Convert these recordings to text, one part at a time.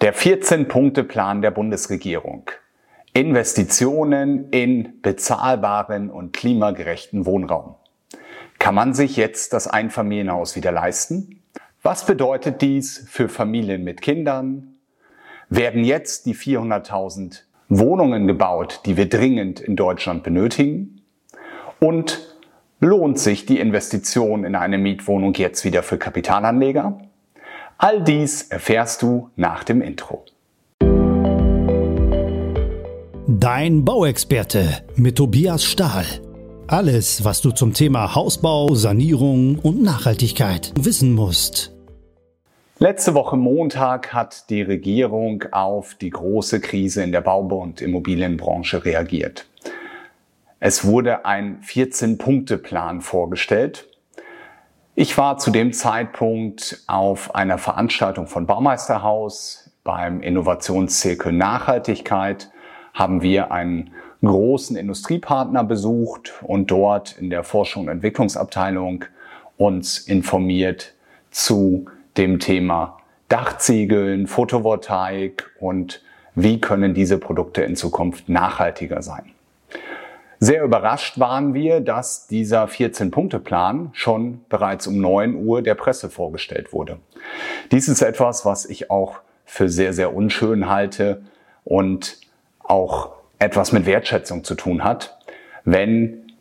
Der 14-Punkte-Plan der Bundesregierung. Investitionen in bezahlbaren und klimagerechten Wohnraum. Kann man sich jetzt das Einfamilienhaus wieder leisten? Was bedeutet dies für Familien mit Kindern? Werden jetzt die 400.000 Wohnungen gebaut, die wir dringend in Deutschland benötigen? Und lohnt sich die Investition in eine Mietwohnung jetzt wieder für Kapitalanleger? All dies erfährst du nach dem Intro. Dein Bauexperte mit Tobias Stahl. Alles, was du zum Thema Hausbau, Sanierung und Nachhaltigkeit wissen musst. Letzte Woche Montag hat die Regierung auf die große Krise in der Bau- und Immobilienbranche reagiert. Es wurde ein 14-Punkte-Plan vorgestellt, ich war zu dem Zeitpunkt auf einer Veranstaltung von Baumeisterhaus beim Innovationszirkel Nachhaltigkeit haben wir einen großen Industriepartner besucht und dort in der Forschung und Entwicklungsabteilung uns informiert zu dem Thema Dachziegeln, Photovoltaik und wie können diese Produkte in Zukunft nachhaltiger sein. Sehr überrascht waren wir, dass dieser 14-Punkte-Plan schon bereits um 9 Uhr der Presse vorgestellt wurde. Dies ist etwas, was ich auch für sehr, sehr unschön halte und auch etwas mit Wertschätzung zu tun hat, wenn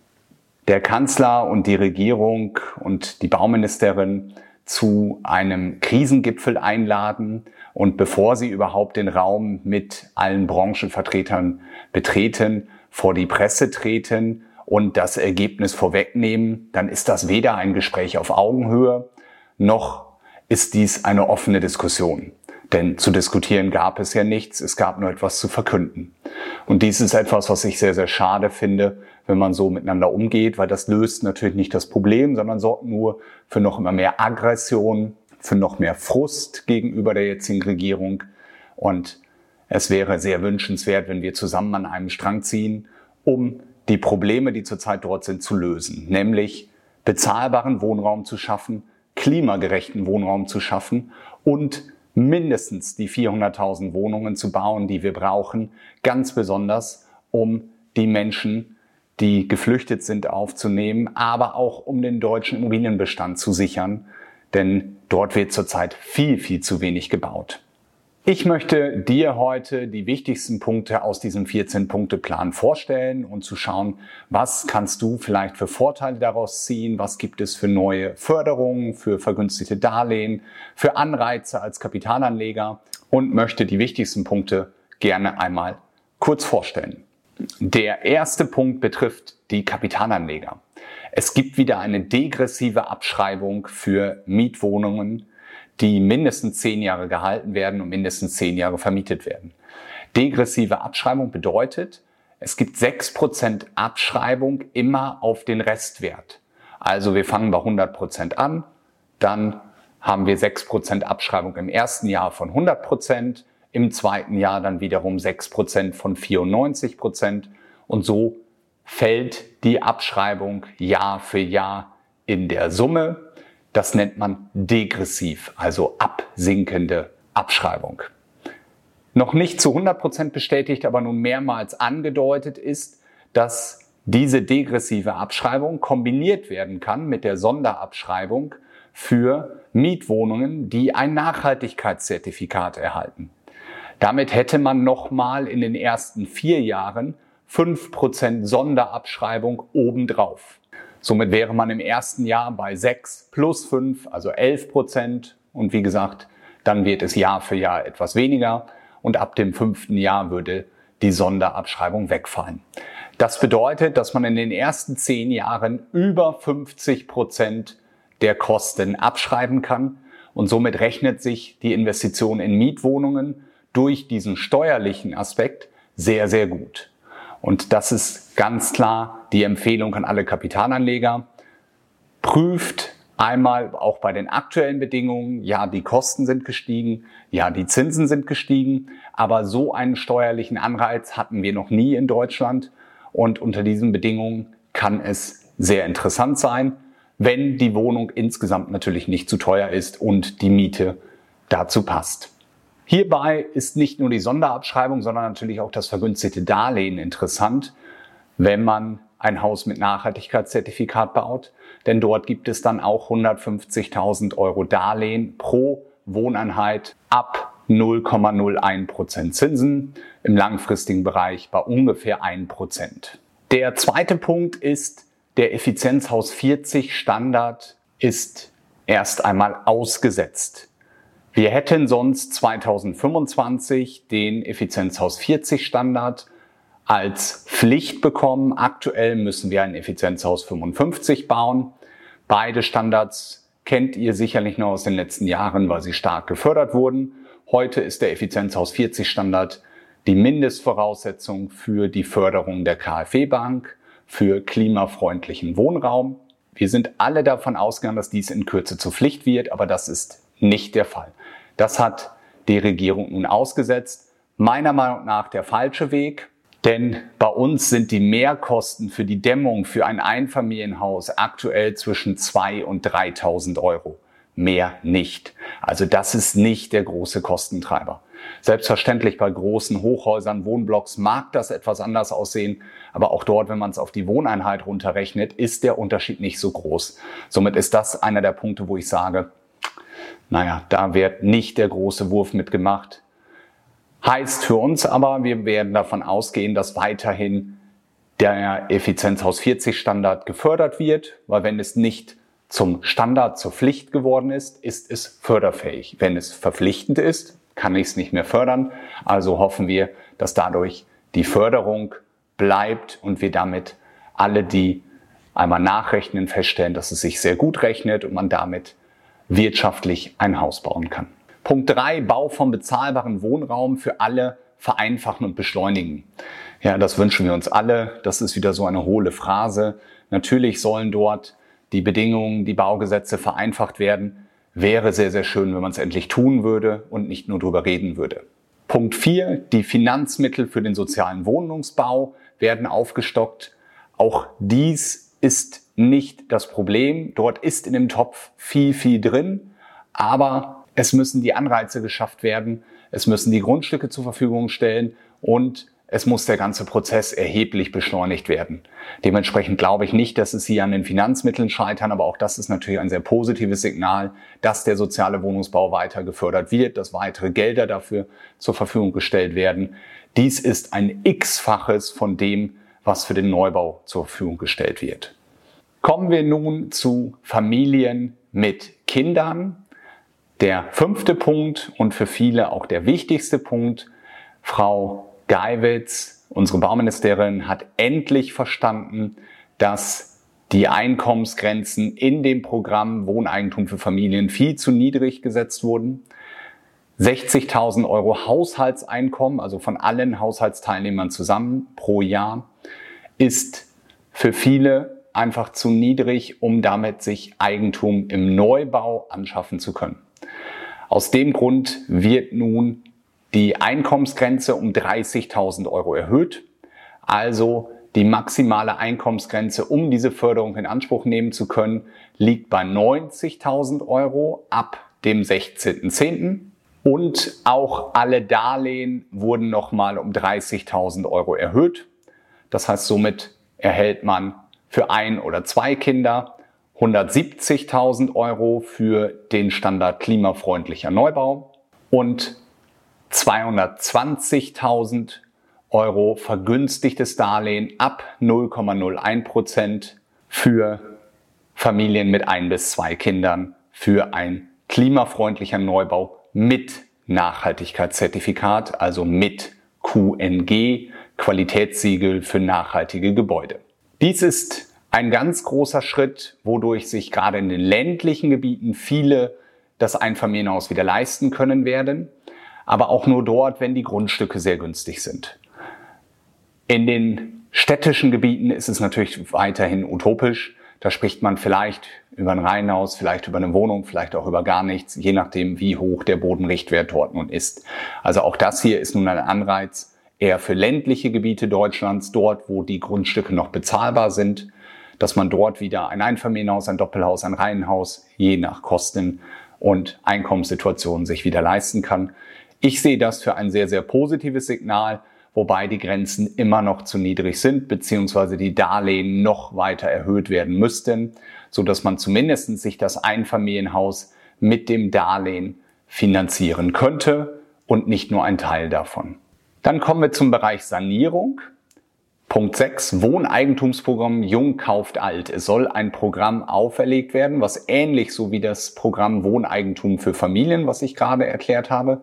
der Kanzler und die Regierung und die Bauministerin zu einem Krisengipfel einladen und bevor sie überhaupt den Raum mit allen Branchenvertretern betreten, vor die Presse treten und das Ergebnis vorwegnehmen, dann ist das weder ein Gespräch auf Augenhöhe, noch ist dies eine offene Diskussion. Denn zu diskutieren gab es ja nichts, es gab nur etwas zu verkünden. Und dies ist etwas, was ich sehr, sehr schade finde, wenn man so miteinander umgeht, weil das löst natürlich nicht das Problem, sondern sorgt nur für noch immer mehr Aggression, für noch mehr Frust gegenüber der jetzigen Regierung. Und es wäre sehr wünschenswert, wenn wir zusammen an einem Strang ziehen, um die Probleme, die zurzeit dort sind, zu lösen. Nämlich bezahlbaren Wohnraum zu schaffen, klimagerechten Wohnraum zu schaffen und mindestens die 400.000 Wohnungen zu bauen, die wir brauchen, ganz besonders um die Menschen, die geflüchtet sind, aufzunehmen, aber auch um den deutschen Immobilienbestand zu sichern, denn dort wird zurzeit viel, viel zu wenig gebaut. Ich möchte dir heute die wichtigsten Punkte aus diesem 14-Punkte-Plan vorstellen und zu schauen, was kannst du vielleicht für Vorteile daraus ziehen, was gibt es für neue Förderungen, für vergünstigte Darlehen, für Anreize als Kapitalanleger und möchte die wichtigsten Punkte gerne einmal kurz vorstellen. Der erste Punkt betrifft die Kapitalanleger. Es gibt wieder eine degressive Abschreibung für Mietwohnungen die mindestens zehn Jahre gehalten werden und mindestens zehn Jahre vermietet werden. Degressive Abschreibung bedeutet, es gibt sechs Prozent Abschreibung immer auf den Restwert. Also wir fangen bei 100 Prozent an, dann haben wir sechs Prozent Abschreibung im ersten Jahr von 100%, Prozent, im zweiten Jahr dann wiederum sechs Prozent von 94 Prozent und so fällt die Abschreibung Jahr für Jahr in der Summe das nennt man degressiv, also absinkende Abschreibung. Noch nicht zu 100 Prozent bestätigt, aber nun mehrmals angedeutet ist, dass diese degressive Abschreibung kombiniert werden kann mit der Sonderabschreibung für Mietwohnungen, die ein Nachhaltigkeitszertifikat erhalten. Damit hätte man nochmal in den ersten vier Jahren 5% Sonderabschreibung obendrauf. Somit wäre man im ersten Jahr bei 6 plus 5, also 11 Prozent. Und wie gesagt, dann wird es Jahr für Jahr etwas weniger. Und ab dem fünften Jahr würde die Sonderabschreibung wegfallen. Das bedeutet, dass man in den ersten zehn Jahren über 50 Prozent der Kosten abschreiben kann. Und somit rechnet sich die Investition in Mietwohnungen durch diesen steuerlichen Aspekt sehr, sehr gut. Und das ist ganz klar die Empfehlung an alle Kapitalanleger. Prüft einmal auch bei den aktuellen Bedingungen, ja, die Kosten sind gestiegen, ja, die Zinsen sind gestiegen, aber so einen steuerlichen Anreiz hatten wir noch nie in Deutschland. Und unter diesen Bedingungen kann es sehr interessant sein, wenn die Wohnung insgesamt natürlich nicht zu teuer ist und die Miete dazu passt. Hierbei ist nicht nur die Sonderabschreibung, sondern natürlich auch das vergünstigte Darlehen interessant, wenn man ein Haus mit Nachhaltigkeitszertifikat baut. Denn dort gibt es dann auch 150.000 Euro Darlehen pro Wohneinheit ab 0,01% Zinsen, im langfristigen Bereich bei ungefähr 1%. Der zweite Punkt ist, der Effizienzhaus 40 Standard ist erst einmal ausgesetzt. Wir hätten sonst 2025 den Effizienzhaus 40 Standard als Pflicht bekommen. Aktuell müssen wir ein Effizienzhaus 55 bauen. Beide Standards kennt ihr sicherlich noch aus den letzten Jahren, weil sie stark gefördert wurden. Heute ist der Effizienzhaus 40 Standard die Mindestvoraussetzung für die Förderung der KfW-Bank, für klimafreundlichen Wohnraum. Wir sind alle davon ausgegangen, dass dies in Kürze zur Pflicht wird, aber das ist nicht der Fall. Das hat die Regierung nun ausgesetzt. Meiner Meinung nach der falsche Weg, denn bei uns sind die Mehrkosten für die Dämmung für ein Einfamilienhaus aktuell zwischen 2.000 und 3.000 Euro. Mehr nicht. Also das ist nicht der große Kostentreiber. Selbstverständlich bei großen Hochhäusern, Wohnblocks mag das etwas anders aussehen, aber auch dort, wenn man es auf die Wohneinheit runterrechnet, ist der Unterschied nicht so groß. Somit ist das einer der Punkte, wo ich sage, naja, da wird nicht der große Wurf mitgemacht. Heißt für uns aber, wir werden davon ausgehen, dass weiterhin der Effizienzhaus 40 Standard gefördert wird, weil wenn es nicht zum Standard, zur Pflicht geworden ist, ist es förderfähig. Wenn es verpflichtend ist, kann ich es nicht mehr fördern. Also hoffen wir, dass dadurch die Förderung bleibt und wir damit alle, die einmal nachrechnen, feststellen, dass es sich sehr gut rechnet und man damit wirtschaftlich ein Haus bauen kann. Punkt drei: Bau von bezahlbaren Wohnraum für alle vereinfachen und beschleunigen. Ja, das wünschen wir uns alle. Das ist wieder so eine hohle Phrase. Natürlich sollen dort die Bedingungen, die Baugesetze vereinfacht werden. Wäre sehr, sehr schön, wenn man es endlich tun würde und nicht nur darüber reden würde. Punkt vier: Die Finanzmittel für den sozialen Wohnungsbau werden aufgestockt. Auch dies ist nicht das Problem. Dort ist in dem Topf viel, viel drin, aber es müssen die Anreize geschafft werden, es müssen die Grundstücke zur Verfügung stellen und es muss der ganze Prozess erheblich beschleunigt werden. Dementsprechend glaube ich nicht, dass es hier an den Finanzmitteln scheitern, aber auch das ist natürlich ein sehr positives Signal, dass der soziale Wohnungsbau weiter gefördert wird, dass weitere Gelder dafür zur Verfügung gestellt werden. Dies ist ein x-faches von dem, was für den Neubau zur Verfügung gestellt wird. Kommen wir nun zu Familien mit Kindern. Der fünfte Punkt und für viele auch der wichtigste Punkt. Frau Geiwitz, unsere Bauministerin, hat endlich verstanden, dass die Einkommensgrenzen in dem Programm Wohneigentum für Familien viel zu niedrig gesetzt wurden. 60.000 Euro Haushaltseinkommen, also von allen Haushaltsteilnehmern zusammen pro Jahr, ist für viele einfach zu niedrig, um damit sich Eigentum im Neubau anschaffen zu können. Aus dem Grund wird nun die Einkommensgrenze um 30.000 Euro erhöht. Also die maximale Einkommensgrenze, um diese Förderung in Anspruch nehmen zu können, liegt bei 90.000 Euro ab dem 16.10. Und auch alle Darlehen wurden nochmal um 30.000 Euro erhöht. Das heißt, somit erhält man für ein oder zwei Kinder, 170.000 Euro für den Standard klimafreundlicher Neubau und 220.000 Euro vergünstigtes Darlehen ab 0,01 Prozent für Familien mit ein bis zwei Kindern für ein klimafreundlicher Neubau mit Nachhaltigkeitszertifikat, also mit QNG, Qualitätssiegel für nachhaltige Gebäude. Dies ist ein ganz großer Schritt, wodurch sich gerade in den ländlichen Gebieten viele das Einfamilienhaus wieder leisten können werden, aber auch nur dort, wenn die Grundstücke sehr günstig sind. In den städtischen Gebieten ist es natürlich weiterhin utopisch. Da spricht man vielleicht über ein Reihenhaus, vielleicht über eine Wohnung, vielleicht auch über gar nichts, je nachdem, wie hoch der Bodenrichtwert dort nun ist. Also auch das hier ist nun ein Anreiz, eher für ländliche Gebiete Deutschlands, dort, wo die Grundstücke noch bezahlbar sind, dass man dort wieder ein Einfamilienhaus, ein Doppelhaus, ein Reihenhaus, je nach Kosten und Einkommenssituation sich wieder leisten kann. Ich sehe das für ein sehr, sehr positives Signal, wobei die Grenzen immer noch zu niedrig sind, beziehungsweise die Darlehen noch weiter erhöht werden müssten, so dass man zumindest sich das Einfamilienhaus mit dem Darlehen finanzieren könnte und nicht nur ein Teil davon. Dann kommen wir zum Bereich Sanierung. Punkt 6, Wohneigentumsprogramm Jung kauft alt. Es soll ein Programm auferlegt werden, was ähnlich so wie das Programm Wohneigentum für Familien, was ich gerade erklärt habe,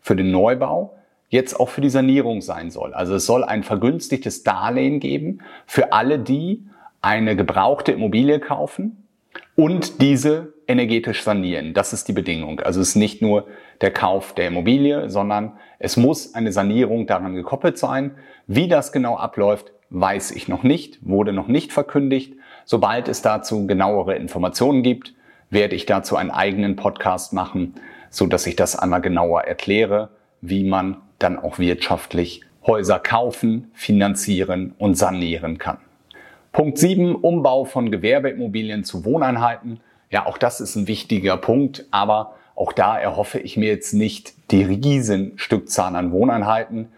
für den Neubau, jetzt auch für die Sanierung sein soll. Also es soll ein vergünstigtes Darlehen geben für alle, die eine gebrauchte Immobilie kaufen und diese energetisch sanieren. Das ist die Bedingung. Also es ist nicht nur der Kauf der Immobilie, sondern es muss eine Sanierung daran gekoppelt sein. Wie das genau abläuft, weiß ich noch nicht, wurde noch nicht verkündigt. Sobald es dazu genauere Informationen gibt, werde ich dazu einen eigenen Podcast machen, so dass ich das einmal genauer erkläre, wie man dann auch wirtschaftlich Häuser kaufen, finanzieren und sanieren kann. Punkt 7, Umbau von Gewerbeimmobilien zu Wohneinheiten. Ja, auch das ist ein wichtiger Punkt, aber auch da erhoffe ich mir jetzt nicht die riesen Stückzahl an Wohneinheiten.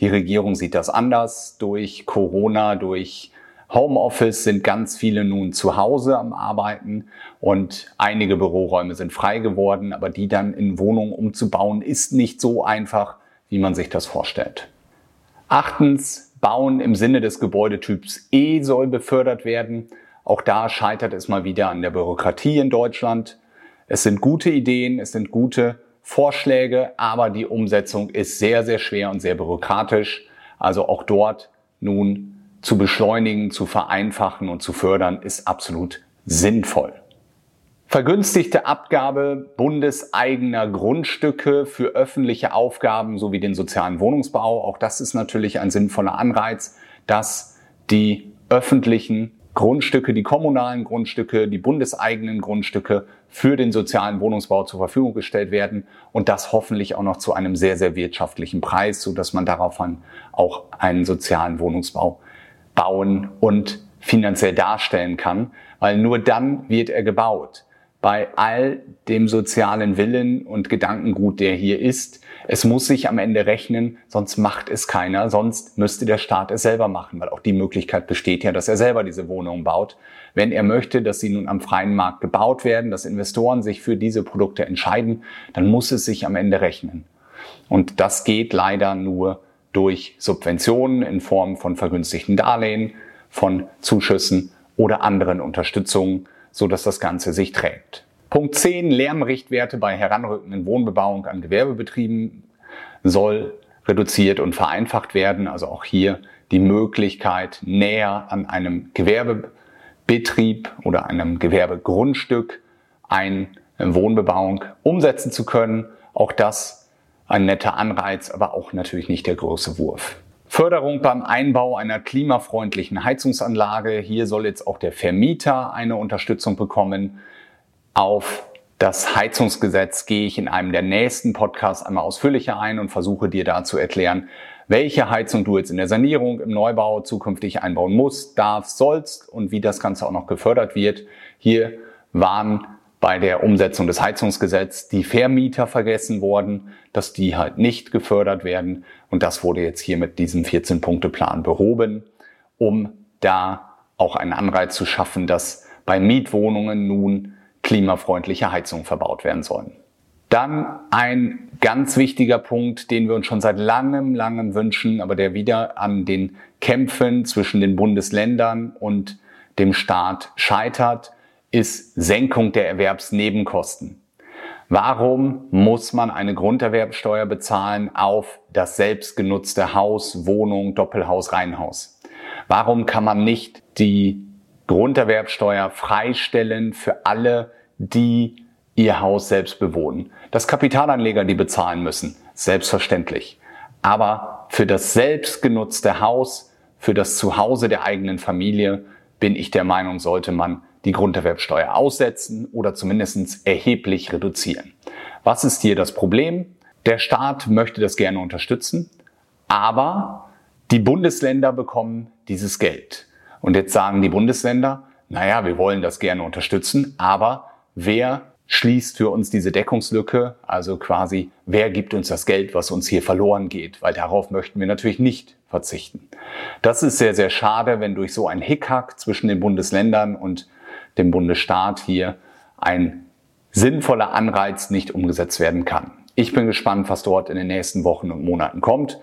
Die Regierung sieht das anders. Durch Corona, durch Homeoffice sind ganz viele nun zu Hause am Arbeiten und einige Büroräume sind frei geworden, aber die dann in Wohnungen umzubauen ist nicht so einfach, wie man sich das vorstellt. Achtens, Bauen im Sinne des Gebäudetyps E soll befördert werden. Auch da scheitert es mal wieder an der Bürokratie in Deutschland. Es sind gute Ideen, es sind gute Vorschläge, aber die Umsetzung ist sehr, sehr schwer und sehr bürokratisch. Also auch dort nun zu beschleunigen, zu vereinfachen und zu fördern, ist absolut sinnvoll. Vergünstigte Abgabe bundeseigener Grundstücke für öffentliche Aufgaben sowie den sozialen Wohnungsbau. Auch das ist natürlich ein sinnvoller Anreiz, dass die öffentlichen Grundstücke, die kommunalen Grundstücke, die bundeseigenen Grundstücke für den sozialen Wohnungsbau zur Verfügung gestellt werden und das hoffentlich auch noch zu einem sehr, sehr wirtschaftlichen Preis, so dass man daraufhin auch einen sozialen Wohnungsbau bauen und finanziell darstellen kann, weil nur dann wird er gebaut bei all dem sozialen Willen und Gedankengut, der hier ist. Es muss sich am Ende rechnen, sonst macht es keiner, sonst müsste der Staat es selber machen, weil auch die Möglichkeit besteht ja, dass er selber diese Wohnungen baut. Wenn er möchte, dass sie nun am freien Markt gebaut werden, dass Investoren sich für diese Produkte entscheiden, dann muss es sich am Ende rechnen. Und das geht leider nur durch Subventionen in Form von vergünstigten Darlehen, von Zuschüssen oder anderen Unterstützungen so dass das Ganze sich trägt. Punkt 10. Lärmrichtwerte bei heranrückenden Wohnbebauung an Gewerbebetrieben soll reduziert und vereinfacht werden. Also auch hier die Möglichkeit, näher an einem Gewerbebetrieb oder einem Gewerbegrundstück eine Wohnbebauung umsetzen zu können. Auch das ein netter Anreiz, aber auch natürlich nicht der große Wurf. Förderung beim Einbau einer klimafreundlichen Heizungsanlage. Hier soll jetzt auch der Vermieter eine Unterstützung bekommen. Auf das Heizungsgesetz gehe ich in einem der nächsten Podcasts einmal ausführlicher ein und versuche dir da zu erklären, welche Heizung du jetzt in der Sanierung, im Neubau zukünftig einbauen musst, darfst, sollst und wie das Ganze auch noch gefördert wird. Hier waren bei der Umsetzung des Heizungsgesetzes die Vermieter vergessen worden, dass die halt nicht gefördert werden. Und das wurde jetzt hier mit diesem 14-Punkte-Plan behoben, um da auch einen Anreiz zu schaffen, dass bei Mietwohnungen nun klimafreundliche Heizungen verbaut werden sollen. Dann ein ganz wichtiger Punkt, den wir uns schon seit langem, langem wünschen, aber der wieder an den Kämpfen zwischen den Bundesländern und dem Staat scheitert ist Senkung der Erwerbsnebenkosten. Warum muss man eine Grunderwerbsteuer bezahlen auf das selbstgenutzte Haus, Wohnung, Doppelhaus, Reihenhaus? Warum kann man nicht die Grunderwerbsteuer freistellen für alle, die ihr Haus selbst bewohnen? Das Kapitalanleger, die bezahlen müssen, selbstverständlich. Aber für das selbstgenutzte Haus, für das Zuhause der eigenen Familie, bin ich der Meinung, sollte man die Grunderwerbsteuer aussetzen oder zumindest erheblich reduzieren. Was ist hier das Problem? Der Staat möchte das gerne unterstützen, aber die Bundesländer bekommen dieses Geld. Und jetzt sagen die Bundesländer, naja, wir wollen das gerne unterstützen, aber wer schließt für uns diese Deckungslücke, also quasi, wer gibt uns das Geld, was uns hier verloren geht, weil darauf möchten wir natürlich nicht verzichten. Das ist sehr, sehr schade, wenn durch so ein Hickhack zwischen den Bundesländern und dem Bundesstaat hier ein sinnvoller Anreiz nicht umgesetzt werden kann. Ich bin gespannt, was dort in den nächsten Wochen und Monaten kommt.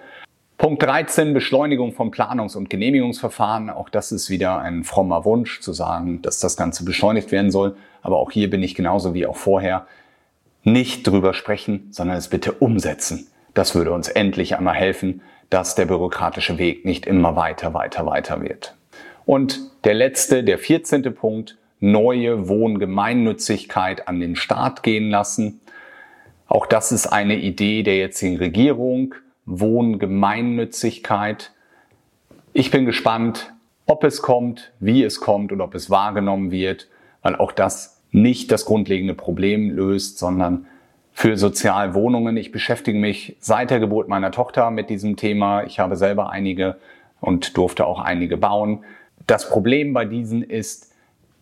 Punkt 13, Beschleunigung von Planungs- und Genehmigungsverfahren. Auch das ist wieder ein frommer Wunsch zu sagen, dass das Ganze beschleunigt werden soll. Aber auch hier bin ich genauso wie auch vorher nicht drüber sprechen, sondern es bitte umsetzen. Das würde uns endlich einmal helfen, dass der bürokratische Weg nicht immer weiter, weiter, weiter wird. Und der letzte, der 14. Punkt, neue Wohngemeinnützigkeit an den Staat gehen lassen. Auch das ist eine Idee der jetzigen Regierung. Wohngemeinnützigkeit. Ich bin gespannt, ob es kommt, wie es kommt und ob es wahrgenommen wird, weil auch das nicht das grundlegende Problem löst, sondern für Sozialwohnungen. Ich beschäftige mich seit der Geburt meiner Tochter mit diesem Thema. Ich habe selber einige und durfte auch einige bauen. Das Problem bei diesen ist,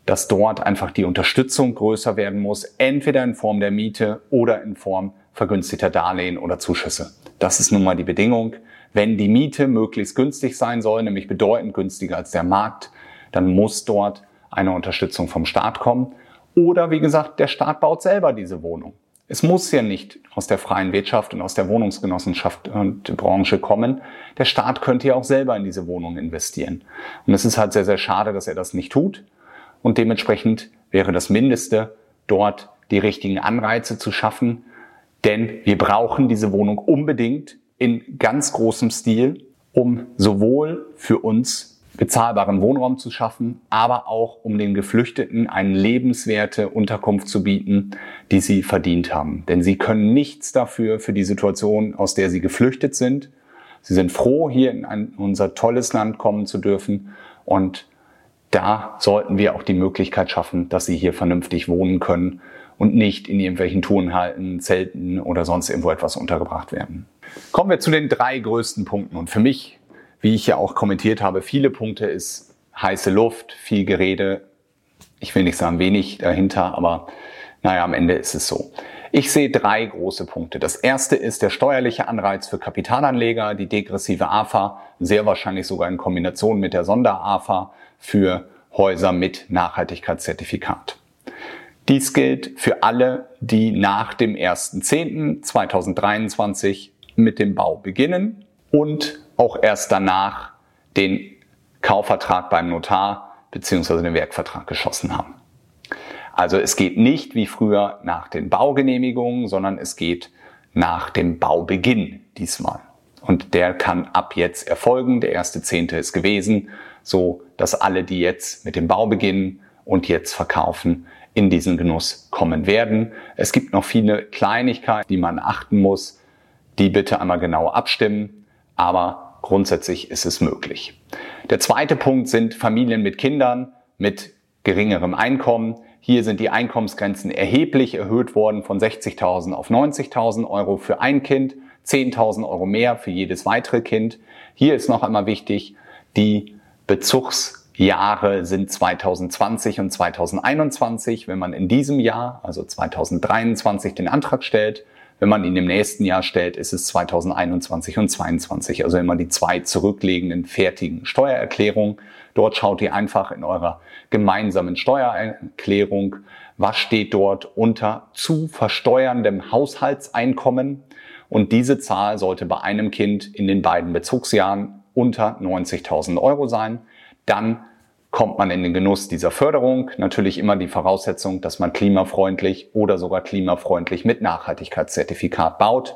dass dort einfach die Unterstützung größer werden muss, entweder in Form der Miete oder in Form vergünstigter Darlehen oder Zuschüsse. Das ist nun mal die Bedingung. Wenn die Miete möglichst günstig sein soll, nämlich bedeutend günstiger als der Markt, dann muss dort eine Unterstützung vom Staat kommen. Oder wie gesagt, der Staat baut selber diese Wohnung. Es muss ja nicht aus der freien Wirtschaft und aus der Wohnungsgenossenschaft und Branche kommen. Der Staat könnte ja auch selber in diese Wohnung investieren. Und es ist halt sehr, sehr schade, dass er das nicht tut. Und dementsprechend wäre das Mindeste, dort die richtigen Anreize zu schaffen. Denn wir brauchen diese Wohnung unbedingt in ganz großem Stil, um sowohl für uns bezahlbaren Wohnraum zu schaffen, aber auch um den Geflüchteten eine lebenswerte Unterkunft zu bieten, die sie verdient haben. Denn sie können nichts dafür für die Situation, aus der sie geflüchtet sind. Sie sind froh, hier in ein, unser tolles Land kommen zu dürfen und da sollten wir auch die Möglichkeit schaffen, dass sie hier vernünftig wohnen können und nicht in irgendwelchen Turnhalten, Zelten oder sonst irgendwo etwas untergebracht werden. Kommen wir zu den drei größten Punkten. Und für mich, wie ich ja auch kommentiert habe, viele Punkte ist heiße Luft, viel Gerede. Ich will nicht sagen wenig dahinter, aber naja, am Ende ist es so. Ich sehe drei große Punkte. Das erste ist der steuerliche Anreiz für Kapitalanleger, die degressive AFA, sehr wahrscheinlich sogar in Kombination mit der Sonder-AFA für Häuser mit Nachhaltigkeitszertifikat. Dies gilt für alle, die nach dem 1.10.2023 mit dem Bau beginnen und auch erst danach den Kaufvertrag beim Notar bzw. den Werkvertrag geschossen haben. Also es geht nicht wie früher nach den Baugenehmigungen, sondern es geht nach dem Baubeginn diesmal. Und der kann ab jetzt erfolgen. Der erste Zehnte ist gewesen so dass alle, die jetzt mit dem Bau beginnen und jetzt verkaufen, in diesen Genuss kommen werden. Es gibt noch viele Kleinigkeiten, die man achten muss. Die bitte einmal genau abstimmen, aber grundsätzlich ist es möglich. Der zweite Punkt sind Familien mit Kindern mit geringerem Einkommen. Hier sind die Einkommensgrenzen erheblich erhöht worden von 60.000 auf 90.000 Euro für ein Kind, 10.000 Euro mehr für jedes weitere Kind. Hier ist noch einmal wichtig, die Bezugsjahre sind 2020 und 2021. Wenn man in diesem Jahr, also 2023, den Antrag stellt, wenn man ihn im nächsten Jahr stellt, ist es 2021 und 2022. Also immer die zwei zurückliegenden fertigen Steuererklärungen. Dort schaut ihr einfach in eurer gemeinsamen Steuererklärung, was steht dort unter zu versteuerndem Haushaltseinkommen. Und diese Zahl sollte bei einem Kind in den beiden Bezugsjahren unter 90.000 Euro sein. Dann kommt man in den Genuss dieser Förderung. Natürlich immer die Voraussetzung, dass man klimafreundlich oder sogar klimafreundlich mit Nachhaltigkeitszertifikat baut.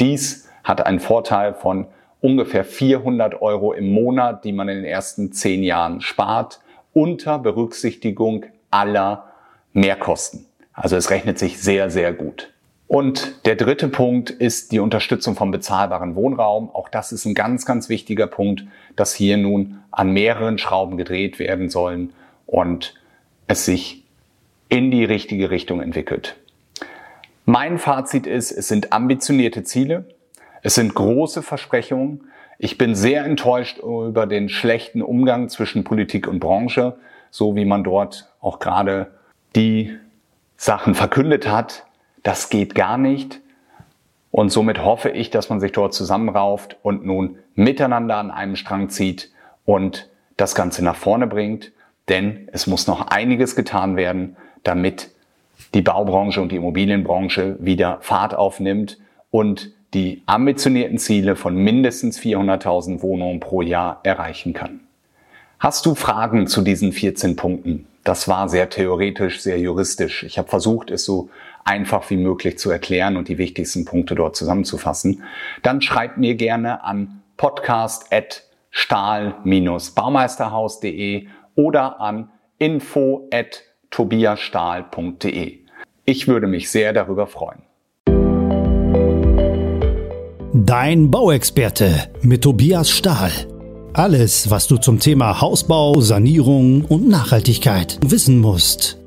Dies hat einen Vorteil von ungefähr 400 Euro im Monat, die man in den ersten zehn Jahren spart, unter Berücksichtigung aller Mehrkosten. Also es rechnet sich sehr, sehr gut. Und der dritte Punkt ist die Unterstützung vom bezahlbaren Wohnraum. Auch das ist ein ganz, ganz wichtiger Punkt, dass hier nun an mehreren Schrauben gedreht werden sollen und es sich in die richtige Richtung entwickelt. Mein Fazit ist, es sind ambitionierte Ziele, es sind große Versprechungen. Ich bin sehr enttäuscht über den schlechten Umgang zwischen Politik und Branche, so wie man dort auch gerade die Sachen verkündet hat, das geht gar nicht. Und somit hoffe ich, dass man sich dort zusammenrauft und nun miteinander an einem Strang zieht und das Ganze nach vorne bringt. Denn es muss noch einiges getan werden, damit die Baubranche und die Immobilienbranche wieder Fahrt aufnimmt und die ambitionierten Ziele von mindestens 400.000 Wohnungen pro Jahr erreichen kann. Hast du Fragen zu diesen 14 Punkten? Das war sehr theoretisch, sehr juristisch. Ich habe versucht, es so einfach wie möglich zu erklären und die wichtigsten Punkte dort zusammenzufassen. Dann schreib mir gerne an podcast.stahl-baumeisterhaus.de oder an info.tobiasstahl.de. Ich würde mich sehr darüber freuen. Dein Bauexperte mit Tobias Stahl. Alles, was du zum Thema Hausbau, Sanierung und Nachhaltigkeit wissen musst.